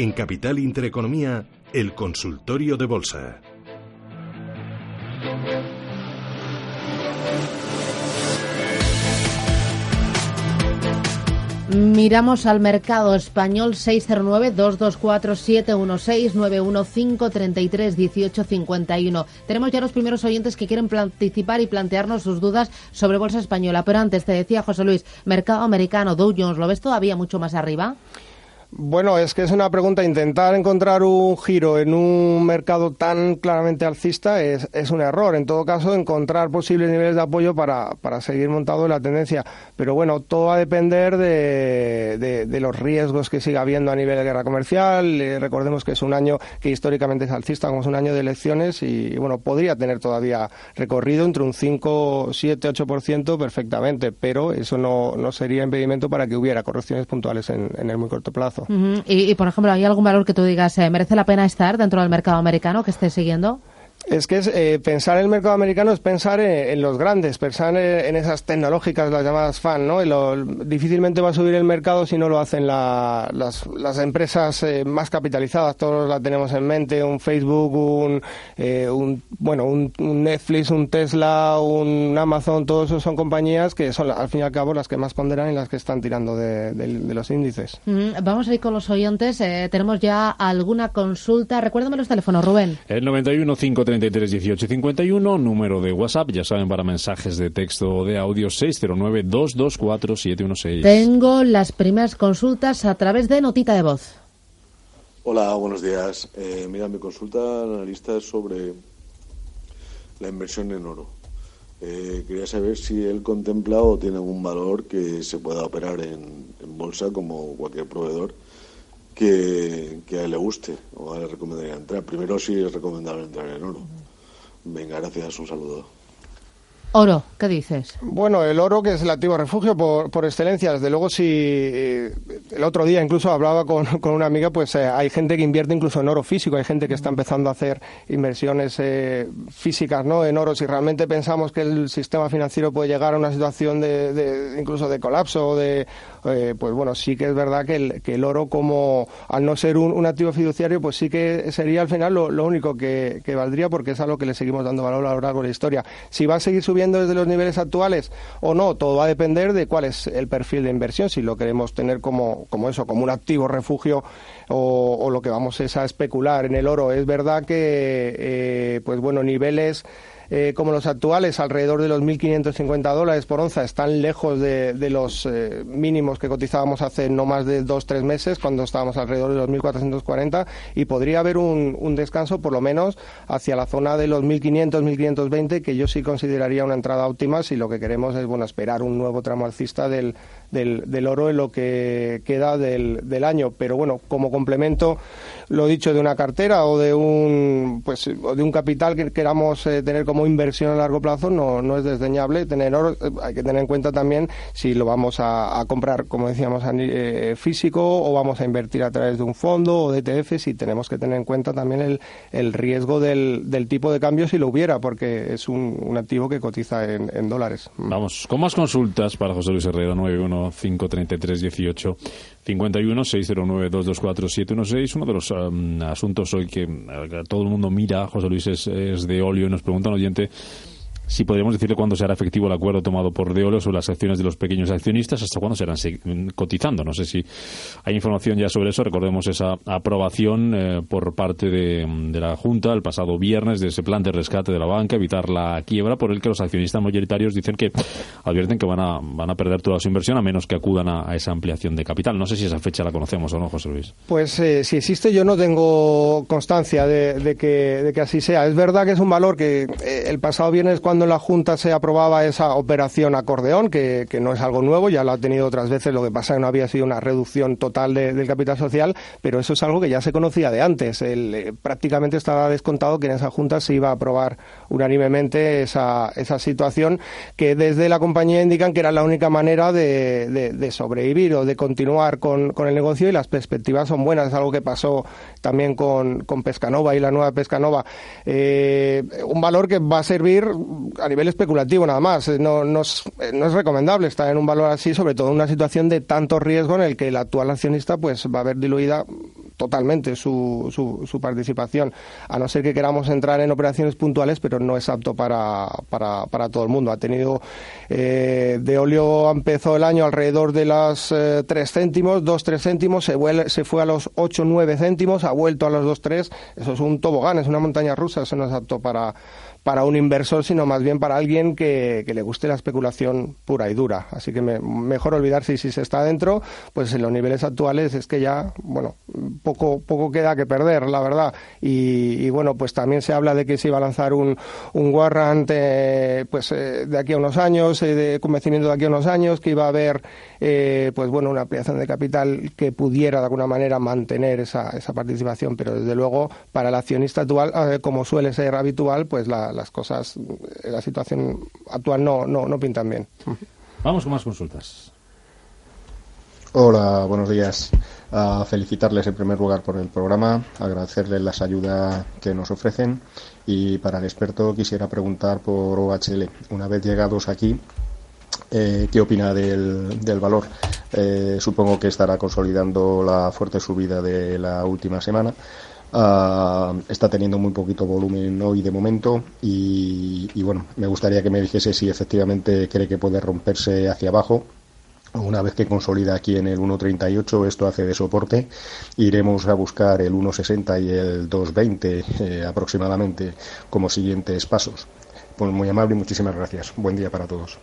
En Capital Intereconomía, el consultorio de bolsa. Miramos al mercado español 609-224-716-915-33-1851. Tenemos ya los primeros oyentes que quieren participar y plantearnos sus dudas sobre bolsa española. Pero antes te decía José Luis, mercado americano, Dow Jones, ¿lo ves todavía mucho más arriba? Bueno, es que es una pregunta. Intentar encontrar un giro en un mercado tan claramente alcista es, es un error. En todo caso, encontrar posibles niveles de apoyo para, para seguir montado la tendencia. Pero bueno, todo va a depender de, de, los riesgos que siga habiendo a nivel de guerra comercial. Eh, recordemos que es un año que históricamente es alcista, como es un año de elecciones, y bueno, podría tener todavía recorrido entre un 5, 7, 8% perfectamente, pero eso no, no sería impedimento para que hubiera correcciones puntuales en, en el muy corto plazo y, por ejemplo, ¿hay algún valor que tú digas, eh, merece la pena estar dentro del mercado americano que estés siguiendo? Es que es, eh, pensar en el mercado americano es pensar en, los grandes, pensar en, esas tecnológicas, las llamadas FAN, ¿no? difícilmente va a subir el mercado si no lo hacen las, las, empresas eh, más capitalizadas. Todos la tenemos en mente, un Facebook, un, eh, un bueno, un, Netflix, un Tesla, un Amazon, todos esos son compañías que son al fin y al cabo las que más ponderan y las que están tirando de, los índices. Vamos a ir con los oyentes. tenemos ya alguna consulta. Recuérdame los teléfonos, Rubén. El 91 33 18 51, número de WhatsApp, ya saben, para mensajes de texto o de audio 609 224 716. Tengo las primeras consultas a través de notita de voz. Hola, buenos días. Eh, mira, mi consulta analista es sobre la inversión en oro. Eh, quería saber si él contempla o tiene algún valor que se pueda operar en, en bolsa como cualquier proveedor que, a él le guste o a él le recomendaría entrar. Primero sí es recomendable entrar en oro. Venga, gracias, un saludo. Oro, ¿qué dices? Bueno, el oro que es el activo refugio por, por excelencia. Desde luego, si eh, el otro día incluso hablaba con, con una amiga, pues eh, hay gente que invierte incluso en oro físico, hay gente que está empezando a hacer inversiones eh, físicas ¿no? en oro. Si realmente pensamos que el sistema financiero puede llegar a una situación de, de incluso de colapso de, pues bueno, sí que es verdad que el, que el oro como, al no ser un, activo fiduciario, pues sí que sería al final lo, único que, valdría porque es a lo que le seguimos dando valor a lo largo de la historia. Si va a seguir subiendo desde los niveles actuales o no, todo va a depender de cuál es el perfil de inversión, si lo queremos tener como, como eso, como un activo refugio o, o lo que vamos es a especular en el oro. Es verdad que, eh, pues bueno, niveles eh, como los actuales, alrededor de los 1.550 dólares por onza, están lejos de, los eh, mínimos que cotizábamos hace no más de dos tres meses, cuando estábamos alrededor de los 1.440, y podría haber un, un descanso, por lo menos, hacia la zona de los 1.500, 1.520, que yo sí consideraría una entrada óptima si lo que queremos es bueno esperar un nuevo tramo alcista del, del, del oro en lo que queda del, del año. Pero bueno, como complemento, lo dicho, de una cartera o de un, pues, o de un capital que queramos eh, tener como inversión a largo plazo, no, no es desdeñable. Tener oro, eh, hay que tener en cuenta también si lo vamos a, comprar, como decíamos, eh, físico o vamos a invertir a través de un fondo o de ETF, si tenemos que tener en cuenta también el, el riesgo del, del tipo de cambio si lo hubiera, porque es un, un activo que cotiza en, dólares. Vamos, con más consultas para José Luis Herrera, 9153318 51 609 224 716. Uno de los um, asuntos hoy que uh, todo el mundo mira, José Luis, es, es de óleo y nos pregunta un oyente si podríamos decirle cuándo será efectivo el acuerdo tomado por Deolio sobre las acciones de los pequeños accionistas, hasta cuándo serán cotizando. No sé si hay información ya sobre eso. Recordemos esa aprobación eh, por parte de, la Junta el pasado viernes de ese plan de rescate de la banca, evitar la quiebra, por el que los accionistas mayoritarios dicen que advierten que van a, van a perder toda su inversión a menos que acudan a, esa ampliación de capital. No sé si esa fecha la conocemos o no, José Luis. Pues eh, si existe, yo no tengo constancia de, que, de que así sea. Es verdad que es un valor que eh, el pasado viernes cuando cuando en la Junta se aprobaba esa operación acordeón, que, no es algo nuevo, ya lo ha tenido otras veces, lo que pasa es que no había sido una reducción total del capital social, pero eso es algo que ya se conocía de antes. El, eh, prácticamente estaba descontado que en esa Junta se iba a aprobar unánimemente esa, esa situación que desde la compañía indican que era la única manera de, de, sobrevivir o de continuar con, el negocio y las perspectivas son buenas. Es algo que pasó también con, con Pescanova y la nueva Pescanova. Eh, un valor que va a servir a nivel especulativo nada más. No, no, es, no es recomendable estar en un valor así, sobre todo en una situación de tanto riesgo en el que el actual accionista pues va a haber diluida totalmente su, su, participación, a no ser que queramos entrar en operaciones puntuales, pero no es apto para, para, para todo el mundo. Ha tenido, eh, de óleo empezó el año alrededor de las eh, 3 céntimos, 2, 3 céntimos, se, se fue a los 8, 9 céntimos, ha vuelto a los 2, 3, eso es un tobogán, es una montaña rusa, eso no es apto para para un inversor, sino más bien para alguien que, le guste la especulación pura y dura. Así que mejor olvidarse y si se está dentro, pues en los niveles actuales es que ya, bueno, poco, poco queda que perder, la verdad. Y, bueno, pues también se habla de que se iba a lanzar un, un warrant eh, pues eh, de aquí a unos años, eh, de convencimiento de aquí a unos años, que iba a haber pues bueno, una ampliación de capital que pudiera de alguna manera mantener esa, esa participación, pero desde luego para el accionista actual, como suele ser habitual, pues la, las cosas, eh, la situación actual no, no, no pintan bien. Vamos con más consultas. Hola, buenos días. A felicitarles en primer lugar por el programa, agradecerles las ayudas que nos ofrecen y para el experto quisiera preguntar por OHL. Una vez llegados aquí, eh, ¿qué opina del, del valor? Eh, supongo que estará consolidando la fuerte subida de la última semana. Uh, está teniendo muy poquito volumen hoy de momento y, y, bueno, me gustaría que me dijese si efectivamente cree que puede romperse hacia abajo. Una vez que consolida aquí en el 1.38, esto hace de soporte. Iremos a buscar el 1.60 y el 2.20 eh, aproximadamente como siguientes pasos. Pues muy amable y muchísimas gracias. Buen día para todos.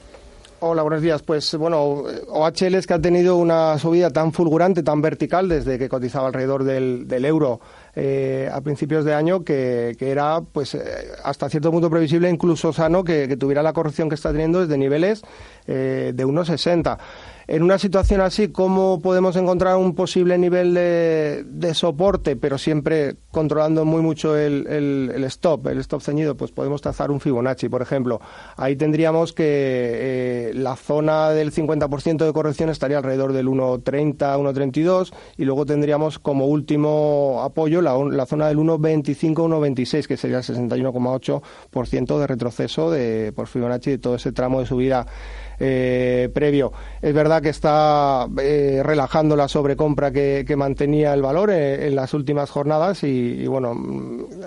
Hola, buenos días. Pues bueno, OHL es que ha tenido una subida tan fulgurante, tan vertical, desde que cotizaba alrededor del, del euro eh, a principios de año que, era pues eh, hasta cierto punto previsible, incluso sano, que, tuviera la corrección que está teniendo desde niveles eh, de 1,60 en una situación así, ¿cómo podemos encontrar un posible nivel de, soporte, pero siempre controlando muy mucho el, stop, el stop ceñido? Pues podemos trazar un Fibonacci, por ejemplo. Ahí tendríamos que eh, la zona del 50% de corrección estaría alrededor del 1.30, 1.32 y luego tendríamos como último apoyo la, la zona del 1.25, 1.26, que sería el 61,8% de retroceso de, por Fibonacci de todo ese tramo de subida eh, previo. Es verdad que está eh, relajando la sobrecompra que, mantenía el valor eh, en las últimas jornadas y, bueno,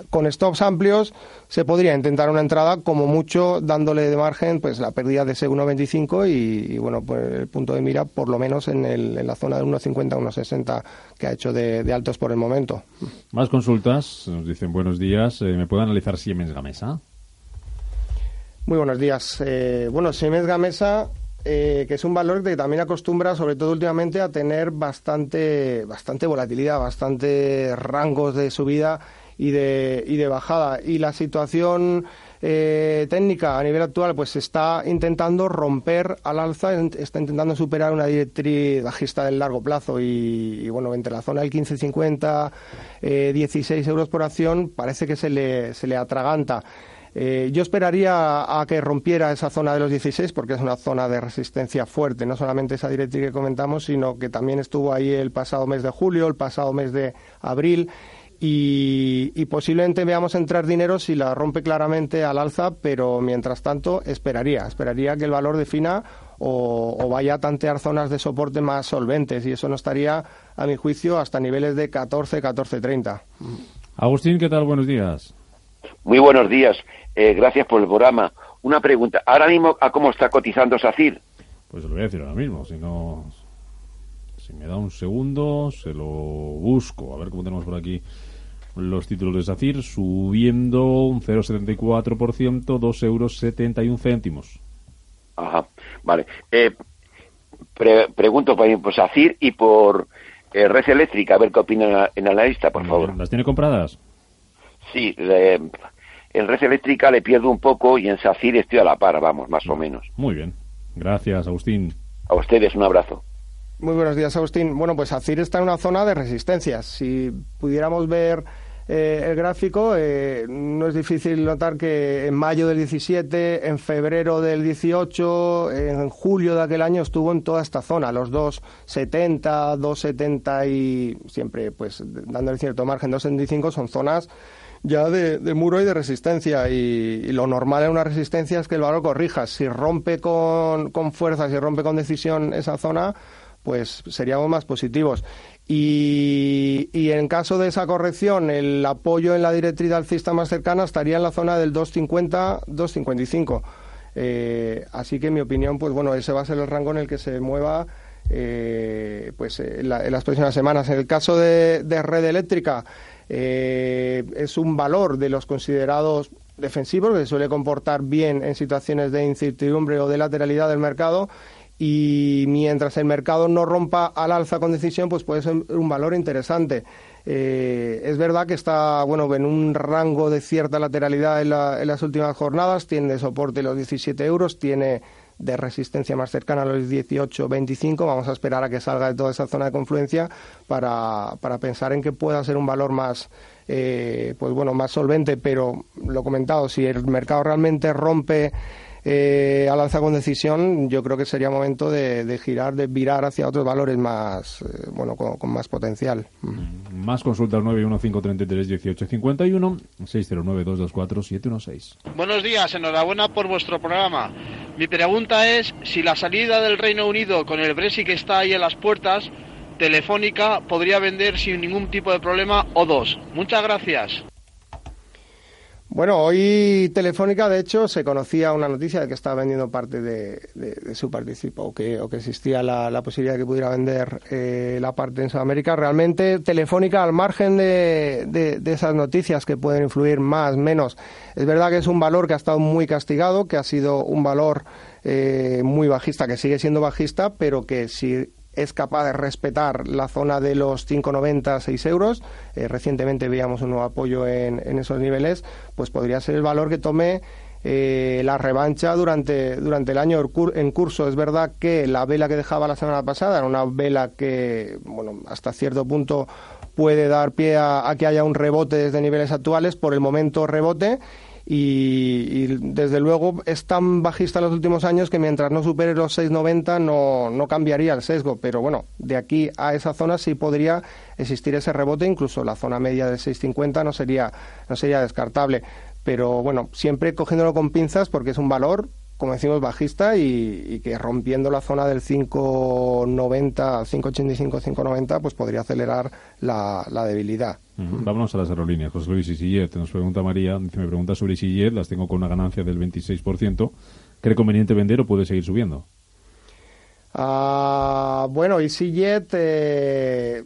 con stops amplios se podría intentar una entrada como mucho dándole de margen pues la pérdida de ese 1,25 y, bueno, pues el punto de mira por lo menos en, el, en la zona de 1,50, 1,60 que ha hecho de, altos por el momento. Más consultas, nos dicen buenos días. ¿Me puede analizar Siemens Gamesa? Muy buenos días. Eh, bueno, Siemens Gamesa, eh, que es un valor que también acostumbra, sobre todo últimamente, a tener bastante, bastante volatilidad, bastante rangos de subida y de, y de bajada. Y la situación eh, técnica a nivel actual, pues está intentando romper al alza, está intentando superar una directriz bajista del largo plazo y, bueno, entre la zona del 15.50, eh, 16 euros por acción, parece que se le, se le atraganta. Eh, yo esperaría a que rompiera esa zona de los 16 porque es una zona de resistencia fuerte, no solamente esa directriz que comentamos, sino que también estuvo ahí el pasado mes de julio, el pasado mes de abril. Y, posiblemente veamos entrar dinero si la rompe claramente al alza, pero mientras tanto esperaría, esperaría que el valor defina o, vaya a tantear zonas de soporte más solventes y eso no estaría, a mi juicio, hasta niveles de 14, 14.30. Agustín, ¿qué tal? Buenos días. Muy buenos días. Eh, gracias por el programa. Una pregunta. Ahora mismo, ¿a cómo está cotizando SACIR? Pues lo voy a decir ahora mismo. Si no, si me da un segundo, se lo busco. A ver cómo tenemos por aquí los títulos de SACIR subiendo un 0,74%, 2,71 euros céntimos. Ajá, vale. Eh, pregunto por, SACIR y por eh, Red Eléctrica, a ver qué opina el analista, por favor. ¿Las tiene compradas? Sí, le, en red eléctrica le pierdo un poco y en SACIR estoy a la par, vamos, más o menos. Muy bien. Gracias, Agustín. A ustedes un abrazo. Muy buenos días, Agustín. Bueno, pues ACIR está en una zona de resistencias. Si pudiéramos ver eh, el gráfico, eh, no es difícil notar que en mayo del 17, en febrero del 18, en julio de aquel año estuvo en toda esta zona, los 2,70, 2,70 y siempre pues dándole cierto margen, 2,75 son zonas ya de, muro y de resistencia. Y, lo normal en una resistencia es que el valor corrija. Si rompe con, con fuerza, si rompe con decisión esa zona, pues seríamos más positivos. Y, en caso de esa corrección, el apoyo en la directriz alcista más cercana estaría en la zona del 250-255. Eh, así que, en mi opinión, pues bueno, ese va a ser el rango en el que se mueva eh, pues en, las próximas semanas. En el caso de, red eléctrica, eh, es un valor de los considerados defensivos que se suele comportar bien en situaciones de incertidumbre o de lateralidad del mercado y mientras el mercado no rompa al alza con decisión, pues puede ser un valor interesante. Eh, es verdad que está bueno en un rango de cierta lateralidad en, las últimas jornadas, tiene de soporte los 17 euros, tiene de resistencia más cercana a los 18-25. Vamos a esperar a que salga de toda esa zona de confluencia para, para pensar en que pueda ser un valor más, eh, pues bueno, más solvente. Pero lo comentado, si el mercado realmente rompe eh, al alza con decisión, yo creo que sería momento de, girar, de virar hacia otros valores más, eh, bueno, con, más potencial. Mm. Más consultas 915331851 609224716. Buenos días, enhorabuena por vuestro programa. Mi pregunta es si la salida del Reino Unido con el Brexit que está ahí en las puertas, Telefónica podría vender sin ningún tipo de problema o dos. Muchas gracias. Bueno, hoy Telefónica, de hecho, se conocía una noticia de que estaba vendiendo parte de, su participo o que, o que existía la, posibilidad de que pudiera vender eh, la parte en Sudamérica. Realmente, Telefónica, al margen de, esas noticias que pueden influir más, menos, es verdad que es un valor que ha estado muy castigado, que ha sido un valor eh, muy bajista, que sigue siendo bajista, pero que si es capaz de respetar la zona de los 5,90, 6 euros. Eh, recientemente veíamos un nuevo apoyo en, esos niveles, pues podría ser el valor que tome eh, la revancha durante, durante el año en curso. Es verdad que la vela que dejaba la semana pasada era una vela que, bueno, hasta cierto punto puede dar pie a que haya un rebote desde niveles actuales. Por el momento rebote y, desde luego es tan bajista en los últimos años que mientras no supere los 6,90 no, no cambiaría el sesgo, pero bueno, de aquí a esa zona sí podría existir ese rebote, incluso la zona media de 6,50 no sería, no sería descartable, pero bueno, siempre cogiéndolo con pinzas porque es un valor como decimos, bajista y, que rompiendo la zona del 5,90, 5,85, 5,90, pues podría acelerar la, debilidad. Vámonos a las aerolíneas. José Luis Isillet, nos pregunta María, me pregunta sobre Isillet, las tengo con una ganancia del 26%. ¿Cree conveniente vender o puede seguir subiendo? Ah, bueno, EasyJet, eh,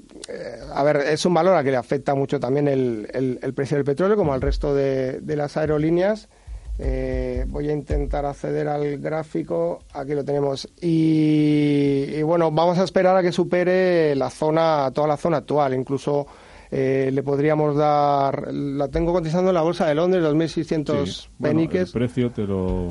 a ver, es un valor a que le afecta mucho también el, precio del petróleo, como al resto de las aerolíneas. Eh, voy a intentar acceder al gráfico. Aquí lo tenemos. Y, bueno, vamos a esperar a que supere la zona, toda la zona actual. Incluso eh, le podríamos dar. La tengo cotizando en la bolsa de Londres, 2.600 sí, peniques. el precio te lo,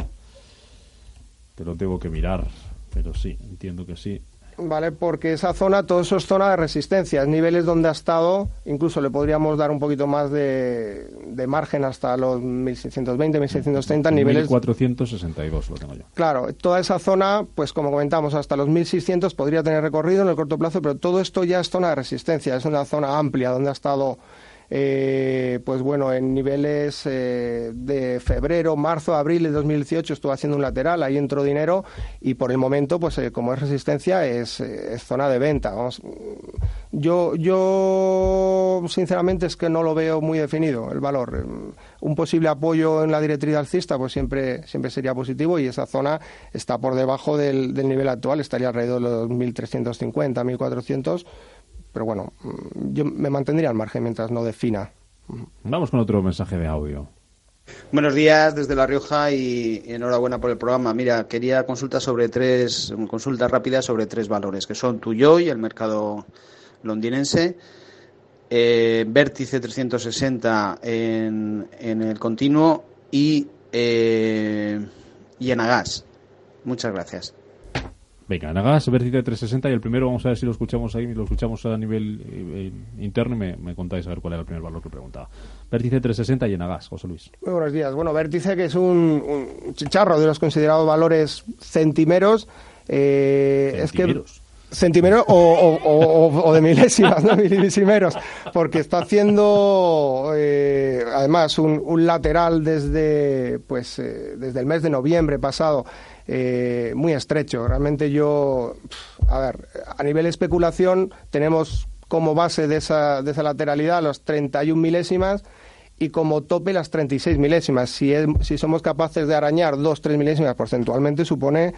te lo tengo que mirar, pero sí, entiendo que sí. ¿Vale? Porque esa zona, todo eso es zona de resistencia, niveles donde ha estado, incluso le podríamos dar un poquito más de, margen hasta los 1620, 1630 niveles. 1462 lo tengo yo. Claro, toda esa zona, pues como comentamos, hasta los 1600 podría tener recorrido en el corto plazo, pero todo esto ya es zona de resistencia, es una zona amplia donde ha estado eh, pues bueno, en niveles eh, de febrero, marzo, abril de 2018 estuvo haciendo un lateral, ahí entró dinero y por el momento, pues eh, como es resistencia, es, zona de venta. Vamos. Yo, yo sinceramente es que no lo veo muy definido el valor. Un posible apoyo en la directriz alcista, pues siempre, siempre sería positivo y esa zona está por debajo del, del nivel actual, estaría alrededor de los 1.350, 1.400 pero bueno, yo me mantendría al margen mientras no defina. Vamos con otro mensaje de audio. Buenos días desde La Rioja y, enhorabuena por el programa. Mira, quería consultas sobre tres, consultas rápidas sobre tres valores, que son y el mercado londinense, eh, vértice 360 en, en el continuo y, eh, y en Agas. Muchas gracias. Venga, Nagas, vértice 360 y el primero vamos a ver si lo escuchamos ahí, lo escuchamos a nivel eh, interno y me, me contáis a ver cuál era el primer valor que preguntaba. Vértice 360 y en Agas, José Luis. Muy buenos días. Bueno, vértice que es un, un chicharro de los considerados valores centimeros. Eh, es que Centimeros. centimeros o, o- o- o de milésimas, ¿no? milisimeros, porque está haciendo eh, además un, un lateral desde pues eh, desde el mes de noviembre pasado eh, muy estrecho. Realmente yo, a ver, a nivel especulación tenemos como base de esa, de esa lateralidad los 31 milésimas y como tope las 36 milésimas. Si, es- si somos capaces de arañar 2-3 milésimas porcentualmente, supone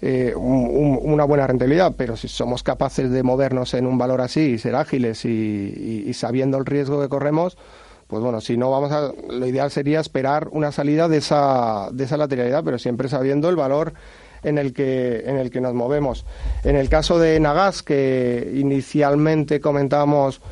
eh, un- un- una buena rentabilidad, pero si somos capaces de movernos en un valor así y ser ágiles y sabiendo el riesgo que corremos, pues bueno, si no vamos a, lo ideal sería esperar una salida de esa, de esa lateralidad, pero siempre sabiendo el valor en el que en el que nos movemos. En el caso de Nagas, que inicialmente comentábamos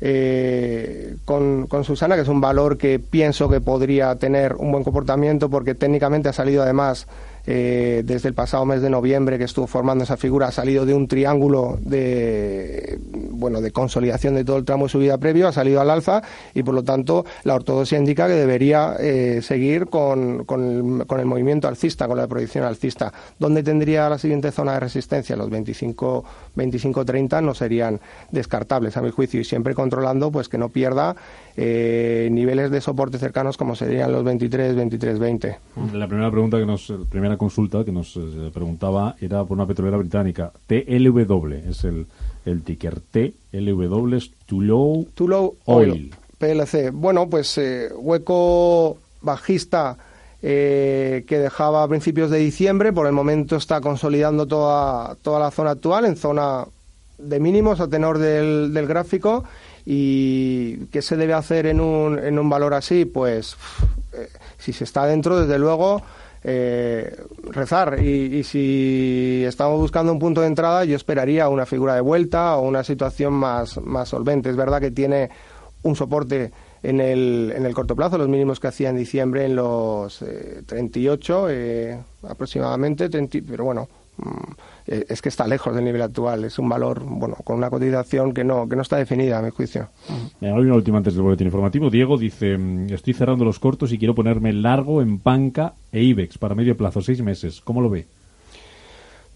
eh, con, con Susana, que es un valor que pienso que podría tener un buen comportamiento porque técnicamente ha salido además eh, desde el pasado mes de noviembre que estuvo formando esa figura, ha salido de un triángulo de bueno de consolidación de todo el tramo de subida previo, ha salido al alza y por lo tanto la ortodoxia indica que debería eh, seguir con, con, el, con el movimiento alcista, con la proyección alcista. ¿Dónde tendría la siguiente zona de resistencia? Los 25, 25 30 no serían descartables a mi juicio y siempre controlando pues que no pierda eh, niveles de soporte cercanos como serían los 23, 23, 20. La primera pregunta que nos, la primera consulta que nos eh, preguntaba era por una petrolera británica. TLW es el, el ticker. TLW es Too Low, Too Low Oil. Oil. PLC. Bueno, pues eh, hueco bajista eh, que dejaba a principios de diciembre. Por el momento está consolidando toda, toda la zona actual en zona de mínimos a tenor del, del gráfico. ¿Y qué se debe hacer en un, en un valor así? Pues eh, si se está dentro, desde luego, eh, rezar. Y, y si estamos buscando un punto de entrada, yo esperaría una figura de vuelta o una situación más, más solvente. Es verdad que tiene un soporte en el, en el corto plazo, los mínimos que hacía en diciembre en los eh, 38 eh, aproximadamente, 30, pero bueno, es que está lejos del nivel actual, es un valor bueno con una cotización que no, que no está definida a mi juicio. Venga, hay una última antes del boletín informativo. Diego dice, mm, estoy cerrando los cortos y quiero ponerme largo en Panca e IBEX para medio plazo, seis meses. ¿Cómo lo ve?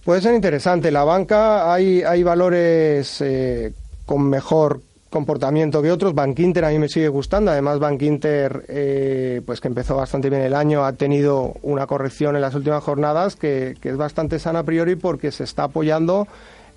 Puede ser interesante. La banca hay, hay valores eh, con mejor comportamiento que otros. Bank Inter a mí me sigue gustando. Además, Bank Inter, eh, pues que empezó bastante bien el año, ha tenido una corrección en las últimas jornadas que, que es bastante sana a priori porque se está apoyando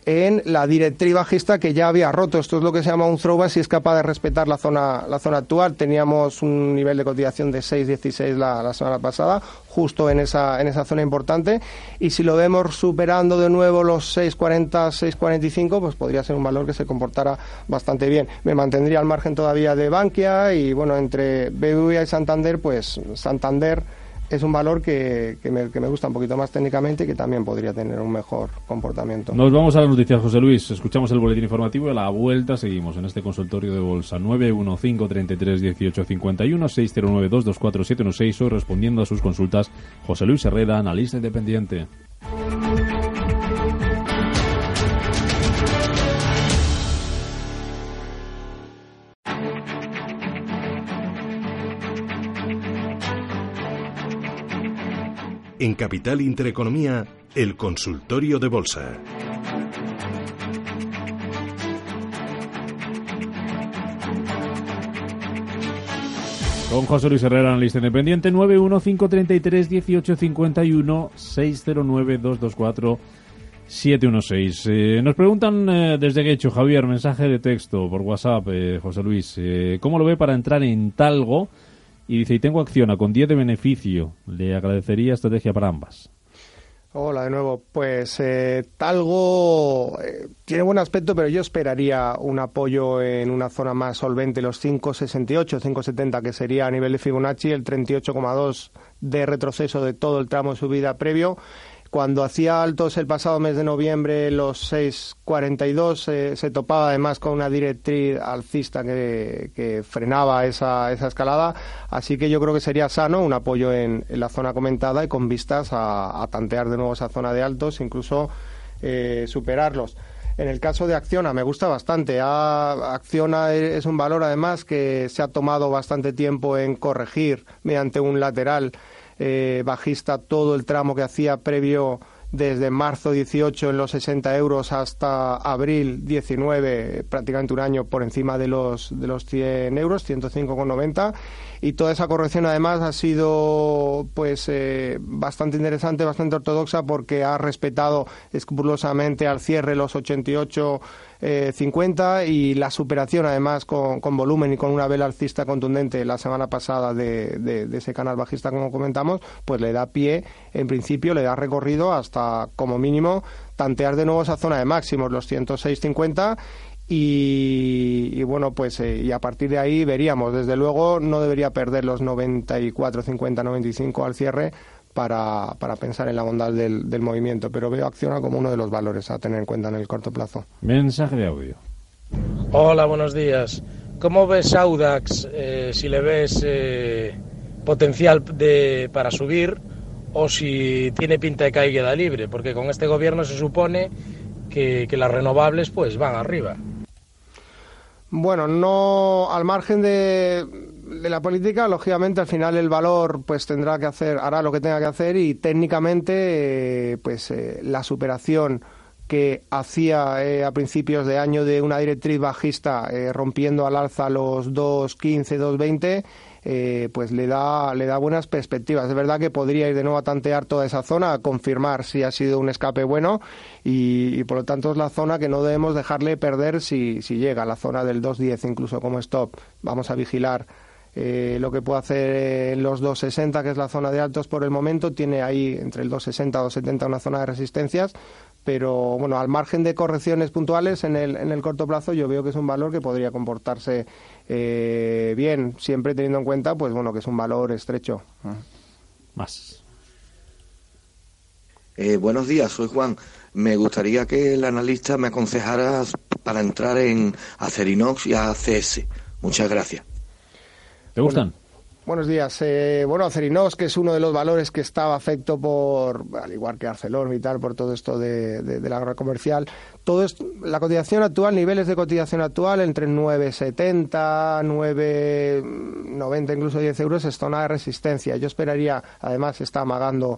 en la directriz bajista que ya había roto. Esto es lo que se llama un throwback si es capaz de respetar la zona, la zona actual. Teníamos un nivel de cotización de 6,16 la, la semana pasada, justo en esa, en esa zona importante. Y si lo vemos superando de nuevo los 6,40, 6,45, pues podría ser un valor que se comportara bastante bien. Me mantendría al margen todavía de Bankia y bueno, entre BBVA y Santander, pues Santander es un valor que, que, me, gusta un poquito más técnicamente y que también podría tener un mejor comportamiento. Nos vamos a las noticias, José Luis. Escuchamos el boletín informativo y a la vuelta seguimos en este consultorio de bolsa 915 33 18 51 609 224 716 hoy respondiendo a sus consultas José Luis Herrera, analista independiente. En Capital Intereconomía, el consultorio de bolsa. Con José Luis Herrera, analista independiente, 915331851 609 224 716. Eh, nos preguntan eh, desde Guecho, Javier, mensaje de texto por WhatsApp, eh, José Luis, eh, ¿cómo lo ve para entrar en Talgo? Y dice, y tengo acción a con 10 de beneficio. Le agradecería estrategia para ambas. Hola de nuevo. Pues eh, Talgo eh, tiene buen aspecto, pero yo esperaría un apoyo en una zona más solvente, los 5,68, 5,70, que sería a nivel de Fibonacci el 38,2 de retroceso de todo el tramo de subida previo. Cuando hacía altos el pasado mes de noviembre, los 6.42, se topaba además con una directriz alcista que, frenaba esa, esa, escalada. Así que yo creo que sería sano un apoyo en, la zona comentada y con vistas a, tantear de nuevo esa zona de altos, incluso eh, superarlos. En el caso de Acciona me gusta bastante. Acciona es un valor además que se ha tomado bastante tiempo en corregir mediante un lateral eh, bajista todo el tramo que hacía previo desde marzo 18 en los 60 euros hasta abril 19, prácticamente un año por encima de los, de los 100 euros, 105,90. Y toda esa corrección además ha sido pues eh, bastante interesante, bastante ortodoxa porque ha respetado escrupulosamente al cierre los 88 50 eh, y la superación además con, con, volumen y con una vela alcista contundente la semana pasada de, de, ese canal bajista como comentamos, pues le da pie, en principio le da recorrido hasta como mínimo tantear de nuevo esa zona de máximos, los 106.50 y, y, bueno, pues eh, y a partir de ahí veríamos. Desde luego no debería perder los 94, 50, 95 al cierre para, para pensar en la bondad del, del, movimiento, pero veo Acciona como uno de los valores a tener en cuenta en el corto plazo. Mensaje de audio. Hola, buenos días. ¿Cómo ves Audax eh, si le ves eh, potencial de, para subir o si tiene pinta de queda libre? Porque con este gobierno se supone que, que las renovables pues van arriba. Bueno, no al margen de, de la política, lógicamente al final el valor pues tendrá que hacer, hará lo que tenga que hacer y técnicamente eh, pues eh, la superación que hacía eh, a principios de año de una directriz bajista rompiendo al alza los 2.15, 2.20 eh, pues le da, le da buenas perspectivas. Es verdad que podría ir de nuevo a tantear toda esa zona, a confirmar si ha sido un escape bueno y, por lo tanto es la zona que no debemos dejarle perder si, si llega, la zona del 2.10 incluso como stop. Vamos a vigilar eh, lo que puede hacer en los 260, que es la zona de altos por el momento, tiene ahí entre el 260 y 270 una zona de resistencias, pero bueno, al margen de correcciones puntuales en el, en el corto plazo, yo veo que es un valor que podría comportarse eh, bien, siempre teniendo en cuenta, pues bueno, que es un valor estrecho. Más. Eh, buenos días, soy Juan. Me gustaría que el analista me aconsejara para entrar en Acerinox y ACS. Muchas gracias. ¿Te gustan? Buenos días. Eh, bueno, Acerinox, que es uno de los valores que estaba afecto por, al igual que ArcelorMittal, por todo esto de, de, la agrocomercial, todo esto, la cotización actual, niveles de cotización actual entre 9,70, 9,90, incluso 10 euros, es zona de resistencia. Yo esperaría, además, está amagando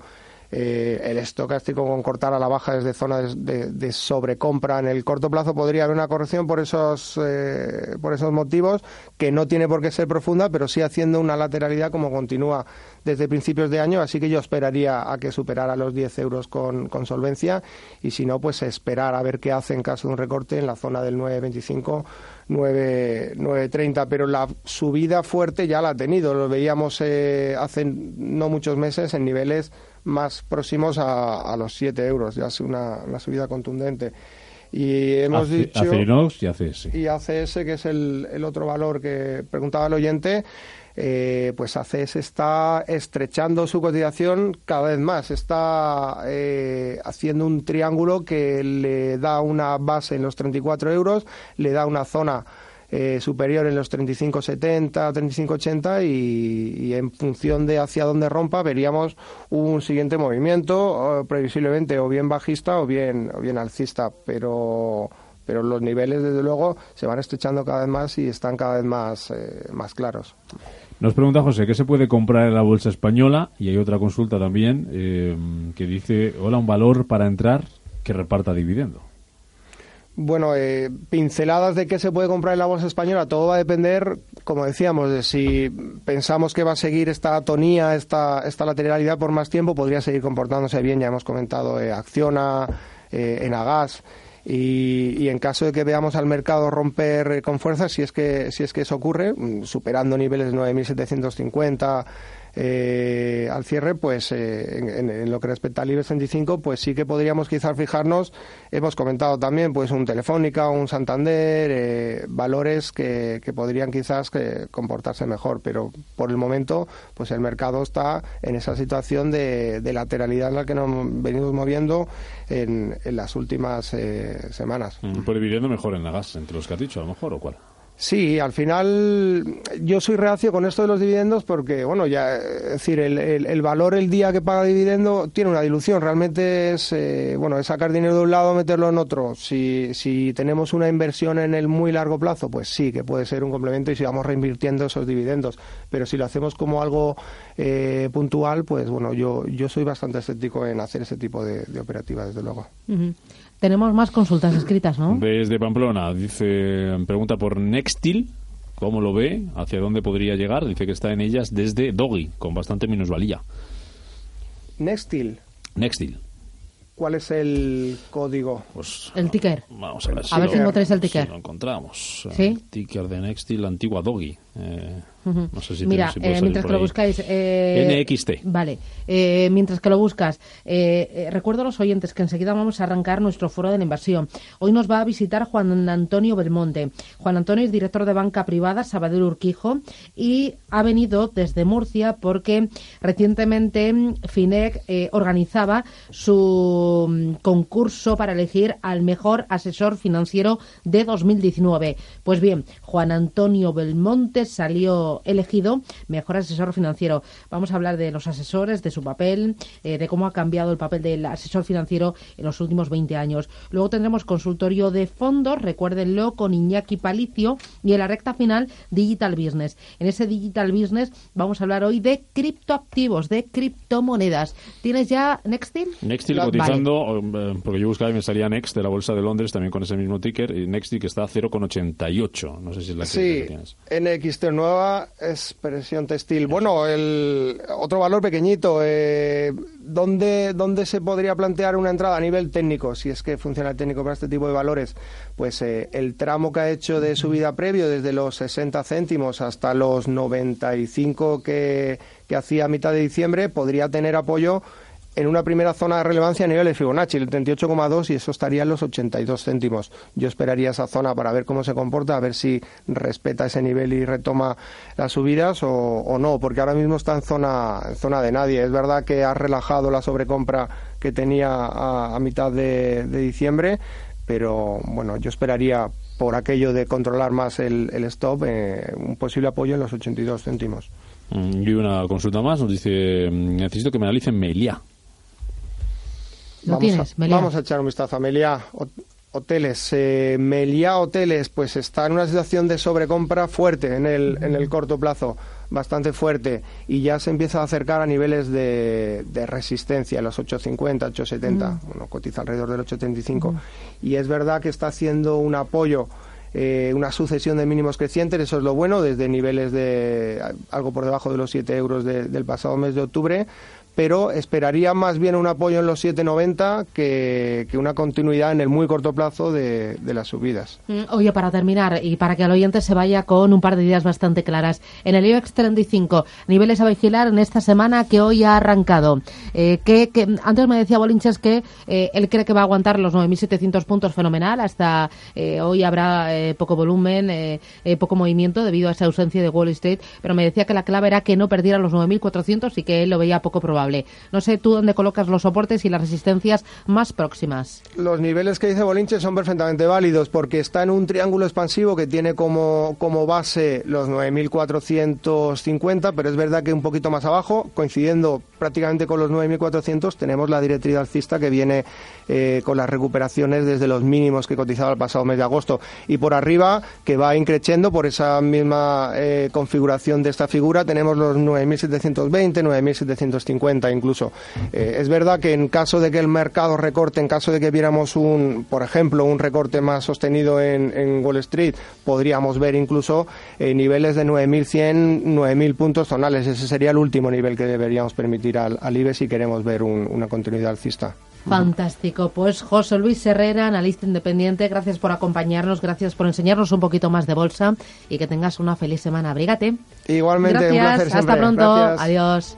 eh, el estocástico con cortar a la baja desde zonas de, sobrecompra en el corto plazo podría haber una corrección por esos eh, por esos motivos que no tiene por qué ser profunda pero sí haciendo una lateralidad como continúa desde principios de año. Así que yo esperaría a que superara los 10 euros con, solvencia. Y si no pues esperar a ver qué hace en caso de un recorte en la zona del 9.25 9.30 pero la subida fuerte ya la ha tenido. Lo veíamos eh, hace no muchos meses en niveles más próximos a, los 7 euros, ya es una, subida contundente. Y hemos dicho. y ACS. Y ACS, que es el, el otro valor que preguntaba el oyente, eh, pues ACS está estrechando su cotización cada vez más. Está eh, haciendo un triángulo que le da una base en los 34 euros, le da una zona eh, superior en los 35,70, 35,80 y, y en función de hacia dónde rompa veríamos un siguiente movimiento, previsiblemente o bien bajista o bien, o bien alcista, pero pero los niveles desde luego se van estrechando cada vez más y están cada vez más, eh, más claros. Nos pregunta José, ¿qué se puede comprar en la bolsa española? Y hay otra consulta también eh, que dice, hola, un valor para entrar que reparta dividendo. Bueno, eh, pinceladas de qué se puede comprar en la bolsa española, todo va a depender, como decíamos, de si pensamos que va a seguir esta atonía, esta, esta lateralidad por más tiempo, podría seguir comportándose bien, ya hemos comentado eh, Acciona, eh, Enagas, y, y, en caso de que veamos al mercado romper eh, con fuerza, si es que, si es que eso ocurre, mm, superando niveles de 9.750, eh, al cierre, pues eh, en, lo que respecta al IBEX 35, pues sí que podríamos quizás fijarnos, hemos comentado también, pues un Telefónica, un Santander, eh, valores que, que, podrían quizás comportarse mejor, pero por el momento, pues el mercado está en esa situación de, lateralidad en la que nos venimos moviendo en, en las últimas semanas. Mm, por dividendo mejor en la gas, entre los que has dicho, a lo mejor, ¿o cuál? Sí, al final yo soy reacio con esto de los dividendos porque, bueno, ya, es decir, el, el, valor el día que paga dividendo tiene una dilución. Realmente es, eh, bueno, es sacar dinero de un lado, meterlo en otro. Si, si tenemos una inversión en el muy largo plazo, pues sí, que puede ser un complemento y si vamos reinvirtiendo esos dividendos. Pero si lo hacemos como algo eh, puntual, pues bueno, yo, yo soy bastante escéptico en hacer ese tipo de, operativas, desde luego. Tenemos más consultas escritas, ¿no? Desde Pamplona, dice, pregunta por Nextil, ¿cómo lo ve? ¿Hacia dónde podría llegar? Dice que está en ellas desde Doggy, con bastante minusvalía. Nextil. Nextil. ¿Cuál es el código? Pues, el ticker. Vamos a ver, a ver si encontráis el ticker. Si lo encontramos. ¿Sí? El ticker de Nextil, la antigua Doggy. Eh, no sé si Mira, eh, mientras que lo buscáis. Eh, NXT. Vale. Mientras que lo buscas, recuerdo a los oyentes que enseguida vamos a arrancar nuestro foro de la inversión. Hoy nos va a visitar Juan Antonio Belmonte. Juan Antonio es director de banca privada Sabadell Urquijo y ha venido desde Murcia porque recientemente FINEC organizaba su mm, concurso para elegir al mejor asesor financiero de 2019. Pues bien, Juan Antonio Belmonte salió elegido mejor asesor financiero. Vamos a hablar de los asesores, de su papel, eh, de cómo ha cambiado el papel del asesor financiero en los últimos 20 años. Luego tendremos consultorio de fondos, recuérdenlo, con Iñaki Palicio y en la recta final Digital Business. En ese Digital Business vamos a hablar hoy de criptoactivos, de criptomonedas. ¿Tienes ya Nextil? Nextil cotizando, eh, porque yo buscaba y me salía Next de la Bolsa de Londres también con ese mismo ticker, y Nextil que está a 0,88. No sé si es la que, sí, tienes. NXT nueva expresión textil. Bueno, el otro valor pequeñito. Eh, ¿dónde, ¿Dónde se podría plantear una entrada a nivel técnico? Si es que funciona el técnico para este tipo de valores. Pues eh, el tramo que ha hecho de subida previo, desde los 60 céntimos hasta los 95 que, que hacía a mitad de diciembre, podría tener apoyo en una primera zona de relevancia a nivel de Fibonacci, el 38,2 y eso estaría en los 82 céntimos. Yo esperaría esa zona para ver cómo se comporta, a ver si respeta ese nivel y retoma las subidas o, no, porque ahora mismo está en zona, en zona de nadie. Es verdad que ha relajado la sobrecompra que tenía a, mitad de, diciembre, pero bueno, yo esperaría por aquello de controlar más el, stop, eh, un posible apoyo en los 82 céntimos. Mm, y una consulta más, nos dice, mm, necesito que me analicen Vamos, a, echar un vistazo a Meliá. Hoteles, eh, Meliá Hoteles, pues está en una situación de sobrecompra fuerte en el, en el corto plazo, bastante fuerte, y ya se empieza a acercar a niveles de, de resistencia, los 850, 870, mm. bueno, cotiza alrededor del 875, mm. y es verdad que está haciendo un apoyo eh, una sucesión de mínimos crecientes, eso es lo bueno, desde niveles de algo por debajo de los 7 euros del pasado mes de octubre, pero esperaría más bien un apoyo en los 7,90 que, que una continuidad en el muy corto plazo de, las subidas. Mm, oye, para terminar y para que el oyente se vaya con un par de ideas bastante claras, en el IBEX 35, niveles a vigilar en esta semana que hoy ha arrancado. Eh, que, antes me decía Bolinches que eh, él cree que va a aguantar los 9.700 puntos fenomenal, hasta eh, hoy habrá poco volumen, poco movimiento debido a esa ausencia de Wall Street, pero me decía que la clave era que no perdiera los 9.400 y que él lo veía poco probable. No sé tú dónde colocas los soportes y las resistencias más próximas. Los niveles que dice Bolinche son perfectamente válidos porque está en un triángulo expansivo que tiene como, como base los 9.450, pero es verdad que un poquito más abajo, coincidiendo prácticamente con los 9.400, tenemos la directriz alcista que viene eh, con las recuperaciones desde los mínimos que cotizaba el pasado mes de agosto. Y por arriba, que va increciendo por esa misma eh, configuración de esta figura, tenemos los 9.720, 9.750 incluso. Eh, es verdad que en caso de que el mercado recorte, en caso de que viéramos un, por ejemplo, un recorte más sostenido en, Wall Street, podríamos ver incluso eh, niveles de 9.100, 9.000 puntos zonales. Ese sería el último nivel que deberíamos permitir al, al IBE si queremos ver una continuidad alcista. Fantástico. Pues José Luis Herrera, analista independiente, gracias por acompañarnos, gracias por enseñarnos un poquito más de bolsa y que tengas una feliz semana. Abrígate. Igualmente, gracias. un placer siempre. Hasta pronto. Gracias. Adiós.